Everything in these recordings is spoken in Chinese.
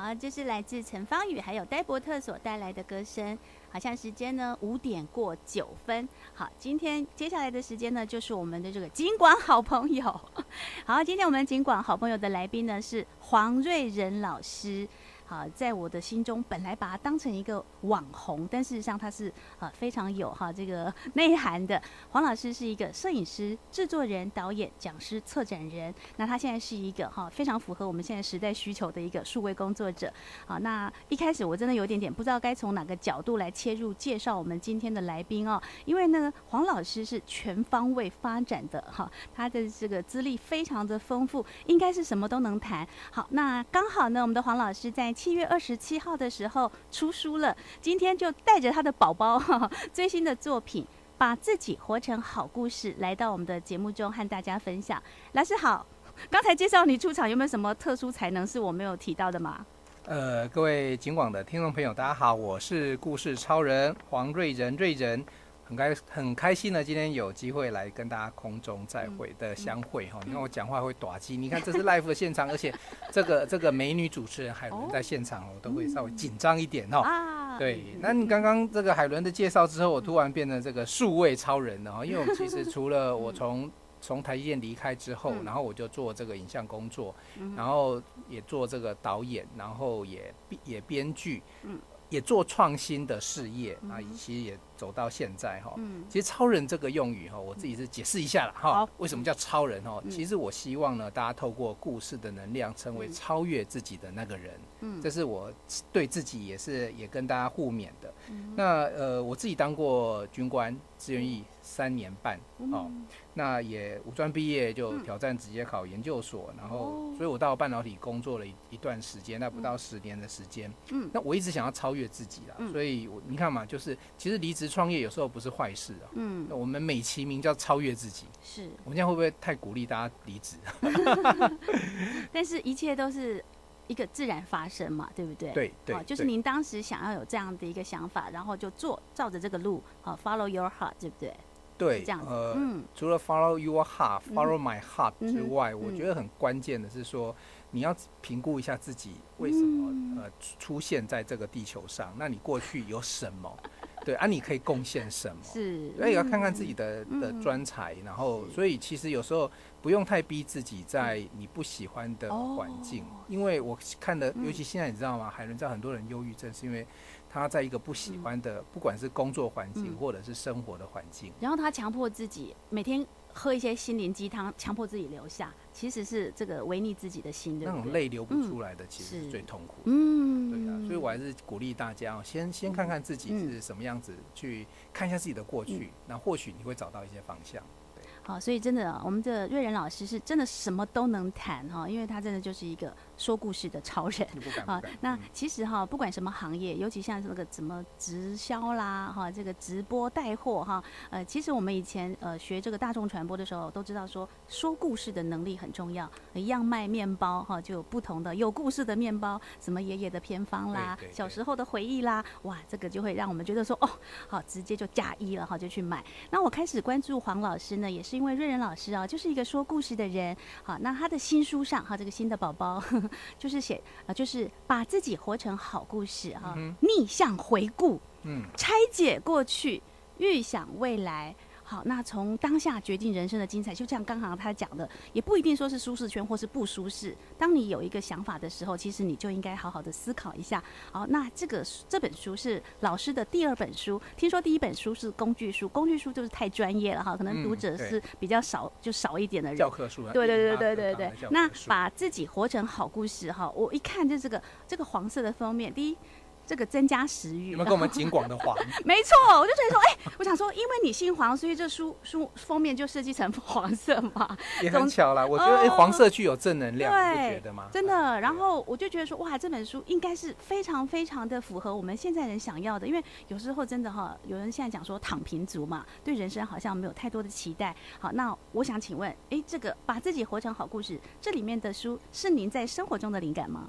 好，这是来自陈芳宇还有戴伯特所带来的歌声。好像时间呢五点过九分。好，今天接下来的时间呢，就是我们的这个尽管好朋友。好，今天我们尽管好朋友的来宾呢是黄瑞仁老师。好，在我的心中，本来把他当成一个网红，但事实上他是啊非常有哈这个 内涵的。黄老师是一个摄影师、制作人、导演、讲师、策展人。那他现在是一个哈非常符合我们现在时代需求的一个数位工作者。好，那一开始我真的有点点不知道该从哪个角度来切入介绍我们今天的来宾哦，因为呢黄老师是全方位发展的哈，他的这个资历非常的丰富，应该是什么都能谈。好，那刚好呢，我们的黄老师在。七月二十七号的时候出书了，今天就带着他的宝宝 最新的作品，把自己活成好故事，来到我们的节目中和大家分享。老师好，刚才介绍你出场，有没有什么特殊才能是我没有提到的吗？呃，各位警广的听众朋友，大家好，我是故事超人黄瑞仁，瑞仁。很开很开心呢，今天有机会来跟大家空中再会的相会哈。你看我讲话会短机，你看这是 live 的现场，而且这个这个美女主持人海伦在现场，我都会稍微紧张一点哈。对，那你刚刚这个海伦的介绍之后，我突然变成这个数位超人了哈。因为我其实除了我从从台积电离开之后，然后我就做这个影像工作，然后也做这个导演，然后也也编剧，也做创新的事业啊，其实也。走到现在哈，嗯其实超人这个用语哈，我自己是解释一下了哈。为什么叫超人哈？其实我希望呢，大家透过故事的能量，成为超越自己的那个人。嗯，这是我对自己也是也跟大家互勉的。那呃，我自己当过军官，志愿役三年半哦。那也五专毕业就挑战直接考研究所，然后所以我到半导体工作了一一段时间，那不到十年的时间。嗯，那我一直想要超越自己啦，所以我你看嘛，就是其实离职。创业有时候不是坏事啊。嗯，我们美其名叫超越自己。是，我们这样会不会太鼓励大家离职？但是一切都是一个自然发生嘛，对不对？对对，就是您当时想要有这样的一个想法，然后就做，照着这个路，好，follow your heart，对不对？对，这样子。呃，嗯，除了 follow your heart，follow my heart 之外，我觉得很关键的是说，你要评估一下自己为什么呃出现在这个地球上，那你过去有什么？对啊，你可以贡献什么？是，所以要看看自己的、嗯、的专才，然后，所以其实有时候不用太逼自己在你不喜欢的环境，哦、因为我看的，尤其现在你知道吗？海伦知道很多人忧郁症是因为他在一个不喜欢的，嗯、不管是工作环境或者是生活的环境，然后他强迫自己每天。喝一些心灵鸡汤，强迫自己留下，其实是这个违逆自己的心，对？那种泪流不出来的，其实是最痛苦的。嗯，对啊，所以我还是鼓励大家，先先看看自己是什么样子，去看一下自己的过去，那或许你会找到一些方向。好，所以真的，我们的瑞仁老师是真的什么都能谈哈，因为他真的就是一个说故事的超人啊。那其实哈，不管什么行业，尤其像这个怎么直销啦哈，这个直播带货哈，呃，其实我们以前呃学这个大众传播的时候，都知道说说故事的能力很重要。一样卖面包哈，就有不同的有故事的面包，什么爷爷的偏方啦，小时候的回忆啦，哇，这个就会让我们觉得说哦，好，直接就加一了哈，就去买。那我开始关注黄老师呢，也是。因为瑞仁老师啊，就是一个说故事的人。好，那他的新书上哈，这个新的宝宝 就是写啊，就是把自己活成好故事哈，逆向回顾，嗯，拆解过去，预想未来。好，那从当下决定人生的精彩，就像刚刚他讲的，也不一定说是舒适圈或是不舒适。当你有一个想法的时候，其实你就应该好好的思考一下。好，那这个这本书是老师的第二本书，听说第一本书是工具书，工具书就是太专业了哈，可能读者是比较少，嗯、就少一点的人。教科书。对对对对对对。那把自己活成好故事哈，我一看就这个这个黄色的封面，第一。这个增加食欲，有没有跟我们景广的黄？没错，我就觉得说，哎、欸，我想说，因为你姓黄，所以这书书封面就设计成黄色嘛。也很巧啦，我觉得哎，黄色具有正能量，你不觉得吗？真的。然后我就觉得说，哇，这本书应该是非常非常的符合我们现在人想要的，因为有时候真的哈，有人现在讲说躺平族嘛，对人生好像没有太多的期待。好，那我想请问，哎、欸，这个把自己活成好故事，这里面的书是您在生活中的灵感吗？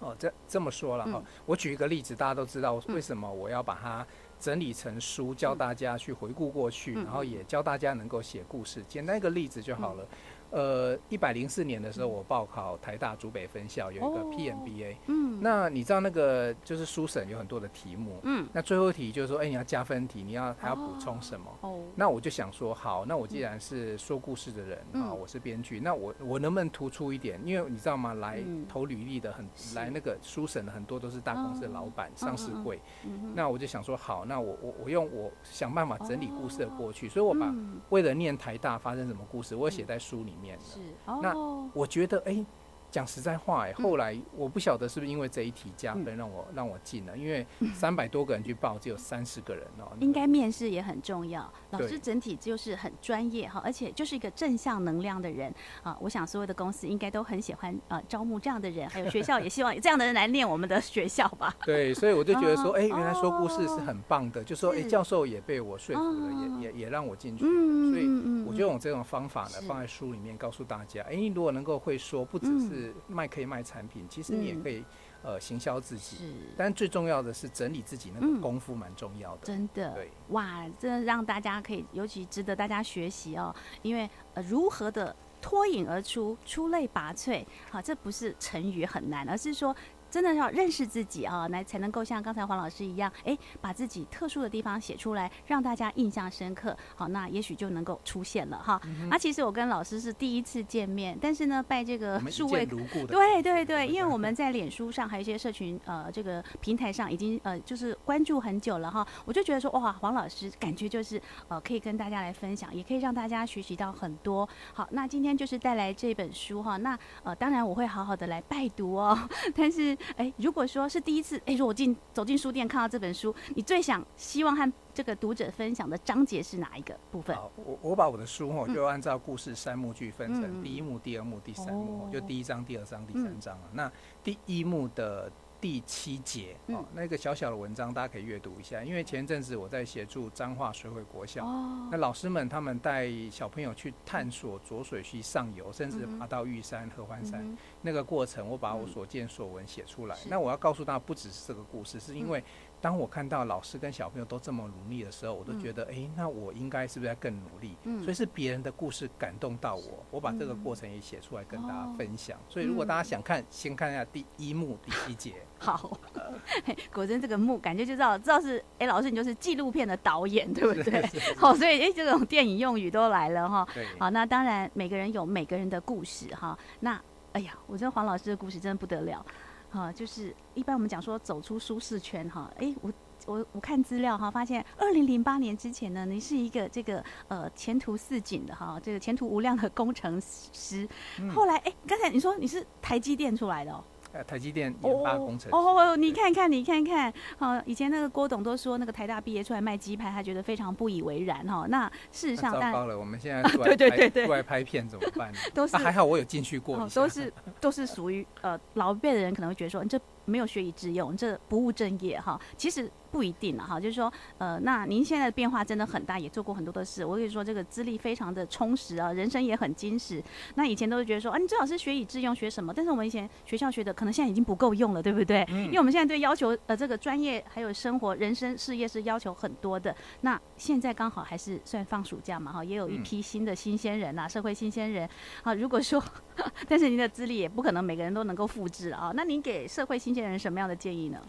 哦，这这么说了哈，嗯、我举一个例子，大家都知道为什么我要把它整理成书，嗯、教大家去回顾过去，嗯、然后也教大家能够写故事。简单一个例子就好了。呃，一百零四年的时候，我报考台大竹北分校，有一个 PMBA。嗯，那你知道那个就是书审有很多的题目。嗯，那最后一题就是说，哎，你要加分题，你要还要补充什么？哦，那我就想说，好，那我既然是说故事的人啊，我是编剧，那我我能不能突出一点？因为你知道吗？来投履历的很来那个书审的很多都是大公司的老板、上市会，嗯。那我就想说，好，那我我我用我想办法整理故事的过去，所以我把为了念台大发生什么故事，我写在书里是，那我觉得哎。欸讲实在话，哎，后来我不晓得是不是因为这一题加分让我让我进了，因为三百多个人去报，只有三十个人哦。应该面试也很重要，老师整体就是很专业哈，而且就是一个正向能量的人啊。我想所有的公司应该都很喜欢呃招募这样的人，还有学校也希望有这样的人来念我们的学校吧。对，所以我就觉得说，哎，原来说故事是很棒的，就说哎，教授也被我说服了，也也也让我进去。所以我就用这种方法呢，放在书里面告诉大家，哎，如果能够会说，不只是是卖可以卖产品，其实你也可以、嗯、呃行销自己，是，但最重要的是整理自己那个功夫蛮重要的，嗯、真的，对，哇，真的让大家可以尤其值得大家学习哦，因为呃如何的脱颖而出、出类拔萃，好，这不是成语很难，而是说。真的要认识自己啊，来才能够像刚才黄老师一样，哎，把自己特殊的地方写出来，让大家印象深刻。好，那也许就能够出现了哈。那、嗯啊、其实我跟老师是第一次见面，但是呢，拜这个数位，对对对，因为我们在脸书上还有一些社群呃这个平台上已经呃就是关注很久了哈。我就觉得说哇，黄老师感觉就是呃可以跟大家来分享，也可以让大家学习到很多。好，那今天就是带来这本书哈。那呃当然我会好好的来拜读哦，但是。哎，如果说是第一次，哎，如果进走进书店看到这本书，你最想希望和这个读者分享的章节是哪一个部分？好，我我把我的书哦，就按照故事三幕剧分成第一幕、第二幕、第三幕，嗯、就第一章、第二章、第三章啊。嗯、那第一幕的。第七节哦，那个小小的文章大家可以阅读一下，因为前阵子我在协助彰化水会国小，那老师们他们带小朋友去探索浊水溪上游，甚至爬到玉山、合欢山那个过程，我把我所见所闻写出来。那我要告诉大家，不只是这个故事，是因为。当我看到老师跟小朋友都这么努力的时候，我都觉得，哎、嗯欸，那我应该是不是要更努力？嗯，所以是别人的故事感动到我，我把这个过程也写出来跟大家分享。嗯、所以如果大家想看，嗯、先看一下第一幕第七节。好，果真这个幕感觉就知道，知道是，哎、欸，老师你就是纪录片的导演，对不对？好，所以哎、欸，这种电影用语都来了哈。对。好，那当然每个人有每个人的故事哈。那，哎呀，我觉得黄老师的故事真的不得了。哈，就是一般我们讲说走出舒适圈哈，哎，我我我看资料哈，发现二零零八年之前呢，你是一个这个呃前途似锦的哈，这个前途无量的工程师，后来哎，刚才你说你是台积电出来的哦。呃，台积电研发工程哦，哦，你看看，你看看，好，以前那个郭董都说，那个台大毕业出来卖鸡排，他觉得非常不以为然哈。那事实上，糟糕了，我们现在对对对对，出来拍片怎么办？都是还好，我有进去过，都是都是属于呃老一辈的人可能会觉得说，你这没有学以致用，这不务正业哈。其实。不一定了哈，就是说，呃，那您现在的变化真的很大，也做过很多的事。我跟你说，这个资历非常的充实啊，人生也很精实。那以前都是觉得说，啊，你最好是学以致用，学什么？但是我们以前学校学的，可能现在已经不够用了，对不对？嗯。因为我们现在对要求，呃，这个专业还有生活、人生、事业是要求很多的。那现在刚好还是算放暑假嘛，哈，也有一批新的新鲜人啊，社会新鲜人。好，如果说，但是您的资历也不可能每个人都能够复制啊。那您给社会新鲜人什么样的建议呢？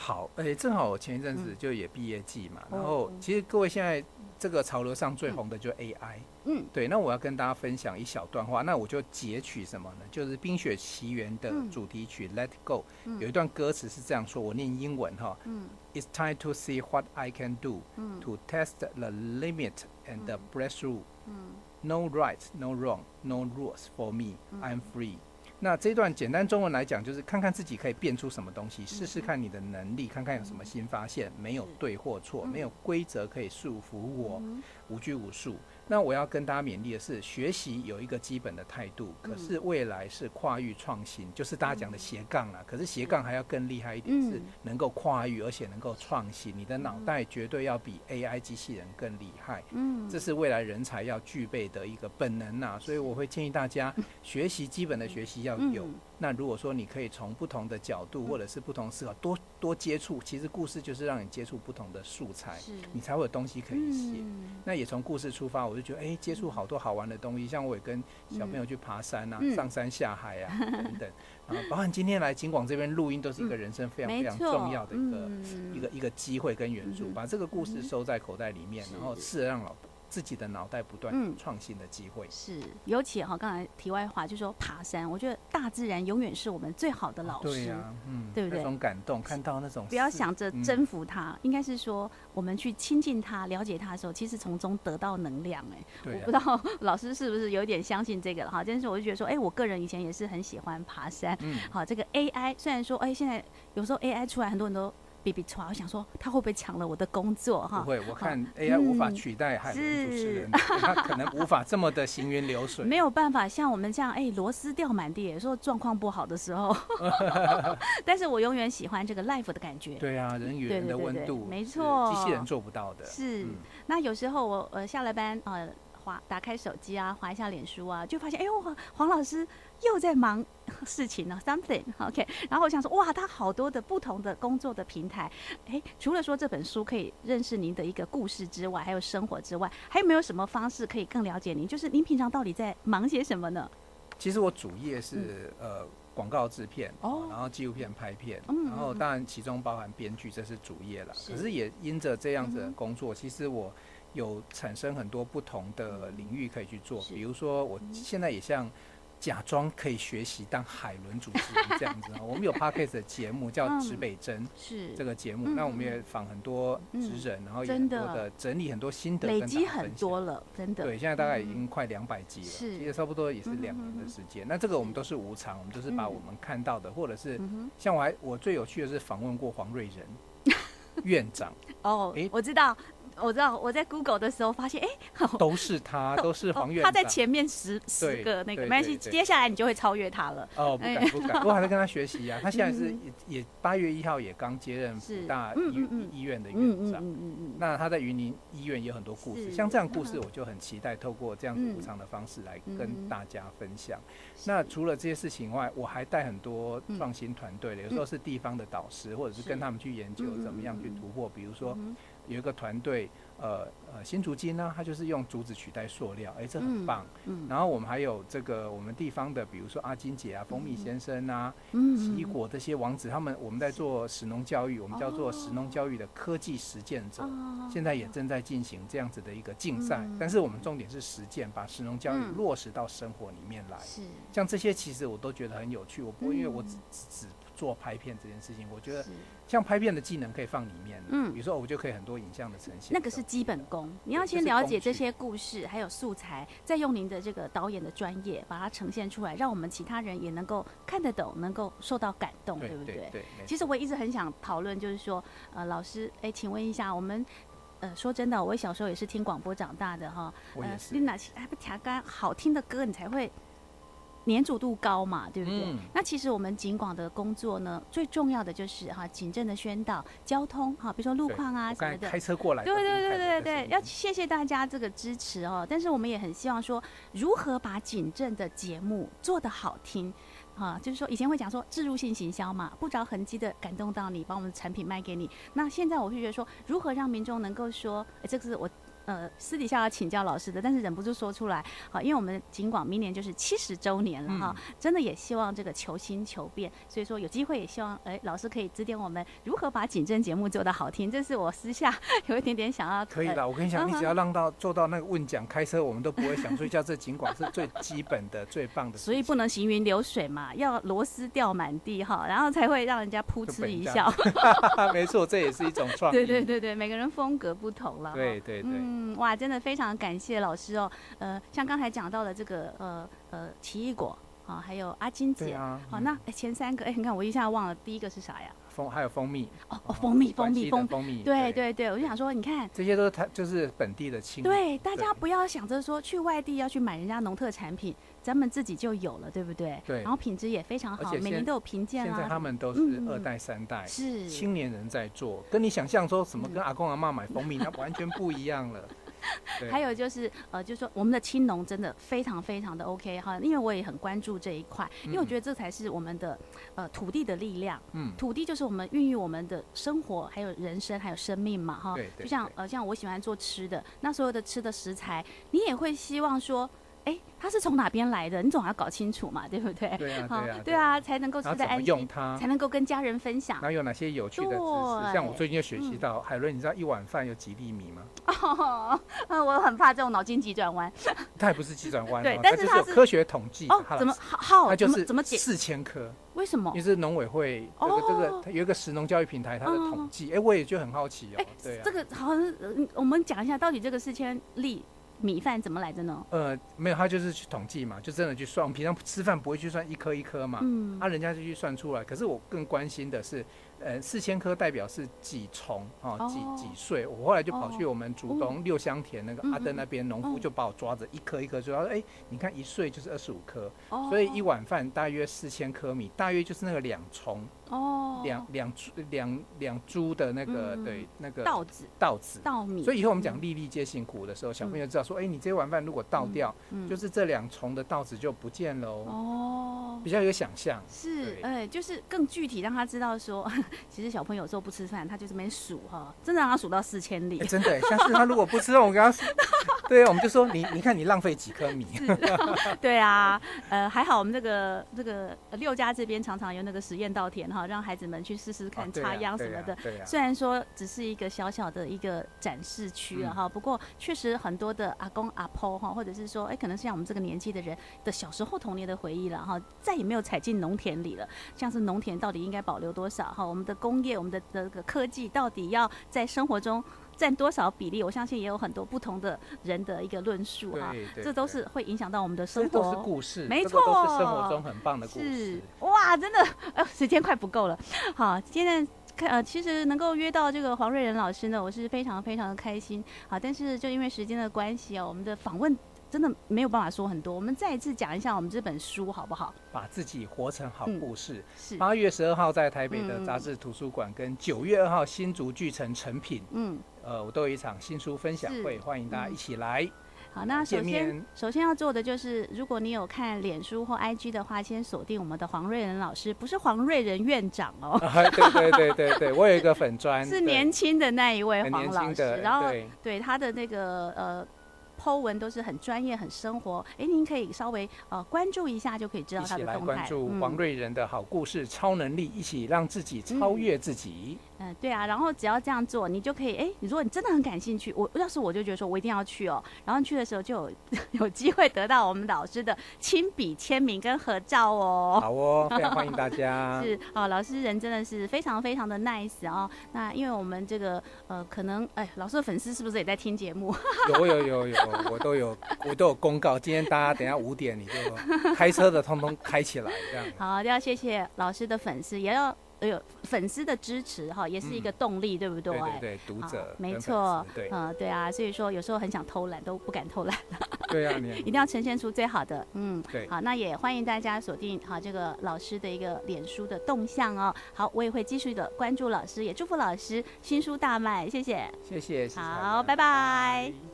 好，哎、欸，正好我前一阵子就也毕业季嘛，嗯、然后其实各位现在这个潮流上最红的就是 AI，嗯，对，那我要跟大家分享一小段话，那我就截取什么呢？就是《冰雪奇缘》的主题曲《Let Go》，有一段歌词是这样说，我念英文哈，嗯，It's time to see what I can do to test the limit and the breakthrough，嗯，No right, no wrong, no rules for me, I'm free。那这段简单中文来讲，就是看看自己可以变出什么东西，试试看你的能力，看看有什么新发现。没有对或错，没有规则可以束缚我，无拘无束。那我要跟大家勉励的是，学习有一个基本的态度，可是未来是跨域创新，就是大家讲的斜杠啊。可是斜杠还要更厉害一点，是能够跨域，而且能够创新。你的脑袋绝对要比 AI 机器人更厉害。嗯，这是未来人才要具备的一个本能呐。所以我会建议大家学习基本的学习要有。那如果说你可以从不同的角度或者是不同思考多多接触，其实故事就是让你接触不同的素材，你才会有东西可以写。那也从故事出发，我就觉得哎，接触好多好玩的东西，像我也跟小朋友去爬山啊，上山下海啊 等等，啊，包含今天来景广这边录音，都是一个人生非常非常重要的一个一个一个机会跟元素，把这个故事收在口袋里面，然后试着让老。自己的脑袋不断创新的机会、嗯、是，尤其哈，刚才题外话就是说爬山，我觉得大自然永远是我们最好的老师，对呀、啊，嗯，对不对？那种感动，看到那种，不要想着征服它，嗯、应该是说我们去亲近它、了解它的时候，其实从中得到能量。哎，我不知道老师是不是有点相信这个了哈？但是我就觉得说，哎，我个人以前也是很喜欢爬山。嗯，好，这个 AI 虽然说，哎，现在有时候 AI 出来，很多人都。比比我想说他会不会抢了我的工作哈？不会，我看 AI 无法取代海伦主持人，他可能无法这么的行云流水。没有办法像我们这样，哎，螺丝掉满地，有时候状况不好的时候。但是我永远喜欢这个 life 的感觉。对啊，人与人的温度，没错，机器人做不到的。是，那有时候我呃下了班呃。打开手机啊，滑一下脸书啊，就发现，哎呦，黄老师又在忙 事情呢，something OK。然后我想说，哇，他好多的不同的工作的平台，哎，除了说这本书可以认识您的一个故事之外，还有生活之外，还有没有什么方式可以更了解您？就是您平常到底在忙些什么呢？其实我主业是、嗯、呃广告制片，哦，然后纪录片拍片，嗯，然后当然其中包含编剧，这是主业了。是可是也因着这样子的工作，嗯、其实我。有产生很多不同的领域可以去做，比如说我现在也像假装可以学习当海伦主持人这样子。我们有 Podcast 的节目叫《指北针》，是。这个节目。那我们也访很多职人，然后也很多的整理很多心得，累积很多了，真的。对，现在大概已经快两百集了，其实差不多也是两年的时间。那这个我们都是无偿，我们都是把我们看到的，或者是像我还我最有趣的是访问过黄瑞仁 院长。哦，哎，我知道。我知道我在 Google 的时候发现，哎、欸，都是他，都是黄院长。他在前面十十个那个，没关系，接下来你就会超越他了。哦，不敢不敢，我还在跟他学习呀。他现在是也也八月一号也刚接任福大医医院的院长。那他在云林医院也有很多故事，像这样故事，我就很期待透过这样子无偿的方式来跟大家分享。那除了这些事情外，我还带很多创新团队的，有时候是地方的导师，或者是跟他们去研究怎么样去突破，比如说。有一个团队，呃呃，新竹金呢，它就是用竹子取代塑料，哎、欸，这很棒。嗯。嗯然后我们还有这个我们地方的，比如说阿金姐啊、蜂蜜先生啊、嗯、奇异果这些王子，他们我们在做食农教育，我们叫做食农教育的科技实践者，哦、现在也正在进行这样子的一个竞赛。嗯、但是我们重点是实践，把食农教育落实到生活里面来。像这些其实我都觉得很有趣，我不会因为我只只。做拍片这件事情，我觉得像拍片的技能可以放里面，嗯，比如说我就可以很多影像的呈现，那个是基本功，你要先了解这些故事还有素材，再用您的这个导演的专业把它呈现出来，让我们其他人也能够看得懂，能够受到感动，对不对？对。其实我一直很想讨论，就是说，呃，老师，哎，请问一下，我们，呃，说真的，我小时候也是听广播长大的哈，我也是。你哪些还不听干好听的歌，你才会。黏着度高嘛，对不对？嗯、那其实我们警广的工作呢，最重要的就是哈警政的宣导、交通哈，比如说路况啊什么的。开车过来。对对对对对对，要谢谢大家这个支持哦。但是我们也很希望说，如何把警政的节目做得好听啊？就是说以前会讲说置入性行销嘛，不着痕迹的感动到你，把我们的产品卖给你。那现在我会觉得说，如何让民众能够说，哎，这个是我。呃，私底下要请教老师的，但是忍不住说出来，好，因为我们警广明年就是七十周年了哈，嗯、真的也希望这个求新求变，所以说有机会也希望，哎，老师可以指点我们如何把警政节目做得好听，这是我私下 有一点点想要。可以的，我跟你讲，你只要让到做到那个问讲开车，我们都不会想睡觉，这警广是最基本的、最棒的。所以不能行云流水嘛，要螺丝掉满地哈，然后才会让人家扑哧一笑。没错，这也是一种创意。对对对对，每个人风格不同了。对对对。嗯嗯，哇，真的非常感谢老师哦。呃，像刚才讲到的这个呃呃奇异果啊，还有阿金姐，啊，好，那前三个哎，你看我一下忘了，第一个是啥呀？蜂还有蜂蜜哦哦，蜂蜜蜂蜜蜂蜂蜜，对对对，我就想说，你看这些都是它就是本地的青。对，大家不要想着说去外地要去买人家农特产品，咱们自己就有了，对不对？对。然后品质也非常好，每年都有评鉴啊。现在他们都是二代三代，是青年人在做，跟你想象说什么跟阿公阿妈买蜂蜜，那完全不一样了。还有就是呃，就是说我们的青农真的非常非常的 OK 哈，因为我也很关注这一块，因为我觉得这才是我们的呃土地的力量。嗯，土地就是我们孕育我们的生活，还有人生，还有生命嘛哈。对，就像呃像我喜欢做吃的，那所有的吃的食材，你也会希望说。哎，它是从哪边来的？你总要搞清楚嘛，对不对？对啊，对啊，对啊，才能够吃得安心，用它，才能够跟家人分享。然后有哪些有趣的知识？像我最近就学习到，海伦，你知道一碗饭有几粒米吗？哦，我很怕这种脑筋急转弯。它也不是急转弯，对，但是它有科学统计。哦，怎么好？它就是怎么解？四千颗。为什么？因为是农委会这个这个有一个食农教育平台，它的统计。哎，我也就很好奇哦。对啊，这个好像我们讲一下，到底这个四千粒。米饭怎么来的呢？呃，没有，他就是去统计嘛，就真的去算。我们平常吃饭不会去算一颗一颗嘛，嗯，啊，人家就去算出来。可是我更关心的是。呃，四千颗代表是几重啊？几几岁？我后来就跑去我们竹东六乡田那个阿登那边，农夫就把我抓着一颗一颗说：“哎，你看一岁就是二十五颗，所以一碗饭大约四千颗米，大约就是那个两重哦，两两两两株的那个对那个稻子稻子稻米。所以以后我们讲粒粒皆辛苦的时候，小朋友知道说：哎，你这碗饭如果倒掉，就是这两重的稻子就不见了哦，比较有想象是哎，就是更具体让他知道说。其实小朋友有时候不吃饭，他就这边数哈，真的让他数到四千里。真的，下次他如果不吃饭，我跟他说，对啊，我们就说你，你看你浪费几颗米。对啊，呃，还好我们这个这个六家这边常常有那个实验稻田哈，让孩子们去试试看插秧什么的。虽然说只是一个小小的一个展示区了哈，不过确实很多的阿公阿婆哈，或者是说哎，可能是像我们这个年纪的人的小时候童年的回忆了哈，再也没有踩进农田里了。像是农田到底应该保留多少哈？我们的工业，我们的这个科技到底要在生活中占多少比例？我相信也有很多不同的人的一个论述啊，这都是会影响到我们的生活。这都是故事，没错，都是生活中很棒的故事。哇，真的，呃，时间快不够了。好，现在看呃，其实能够约到这个黄瑞仁老师呢，我是非常非常的开心。好，但是就因为时间的关系啊，我们的访问。真的没有办法说很多，我们再一次讲一下我们这本书好不好？把自己活成好故事。嗯、是八月十二号在台北的杂志图书馆，跟九月二号新竹巨城成品，嗯，呃，我都有一场新书分享会，欢迎大家一起来。嗯、好，那首先首先要做的就是，如果你有看脸书或 IG 的话，先锁定我们的黄瑞仁老师，不是黄瑞仁院长哦。对对对对对，我有一个粉砖，是年轻的那一位黄老师，对然后对，对他的那个呃。Po 文都是很专业、很生活，哎，您可以稍微呃关注一下，就可以知道他的动态。一起来关注王瑞仁的好故事、嗯、超能力，一起让自己超越自己。嗯嗯，对啊，然后只要这样做，你就可以，哎，你如果你真的很感兴趣，我要是我就觉得说我一定要去哦，然后去的时候就有 有机会得到我们老师的亲笔签名跟合照哦。好哦，非常欢迎大家。是哦，老师人真的是非常非常的 nice 哦。那因为我们这个呃，可能哎，老师的粉丝是不是也在听节目？有有有有，我都有我都有公告，今天大家等一下五点你就开车的通通开起来这样。好，要谢谢老师的粉丝，也要。哎呦，粉丝的支持哈，也是一个动力，嗯、对不对？对对对，读者没错，对，嗯，对啊，所以说有时候很想偷懒，都不敢偷懒。对啊，你一定要呈现出最好的，嗯，对。好，那也欢迎大家锁定好这个老师的一个脸书的动向哦。好，我也会继续的关注老师，也祝福老师新书大卖，谢谢，谢谢，好，拜拜。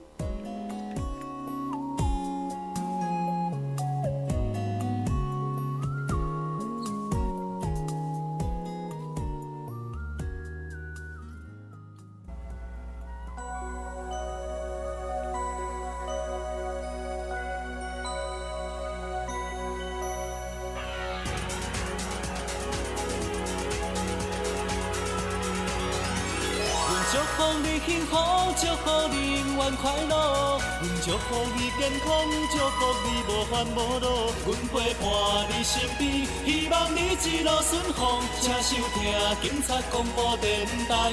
祝福你幸福，祝福你永远快乐，阮祝福你健康，祝福你无烦无恼。阮陪伴你身边，希望你一路顺风。请收听警察广播电台，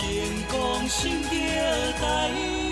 健康新时代。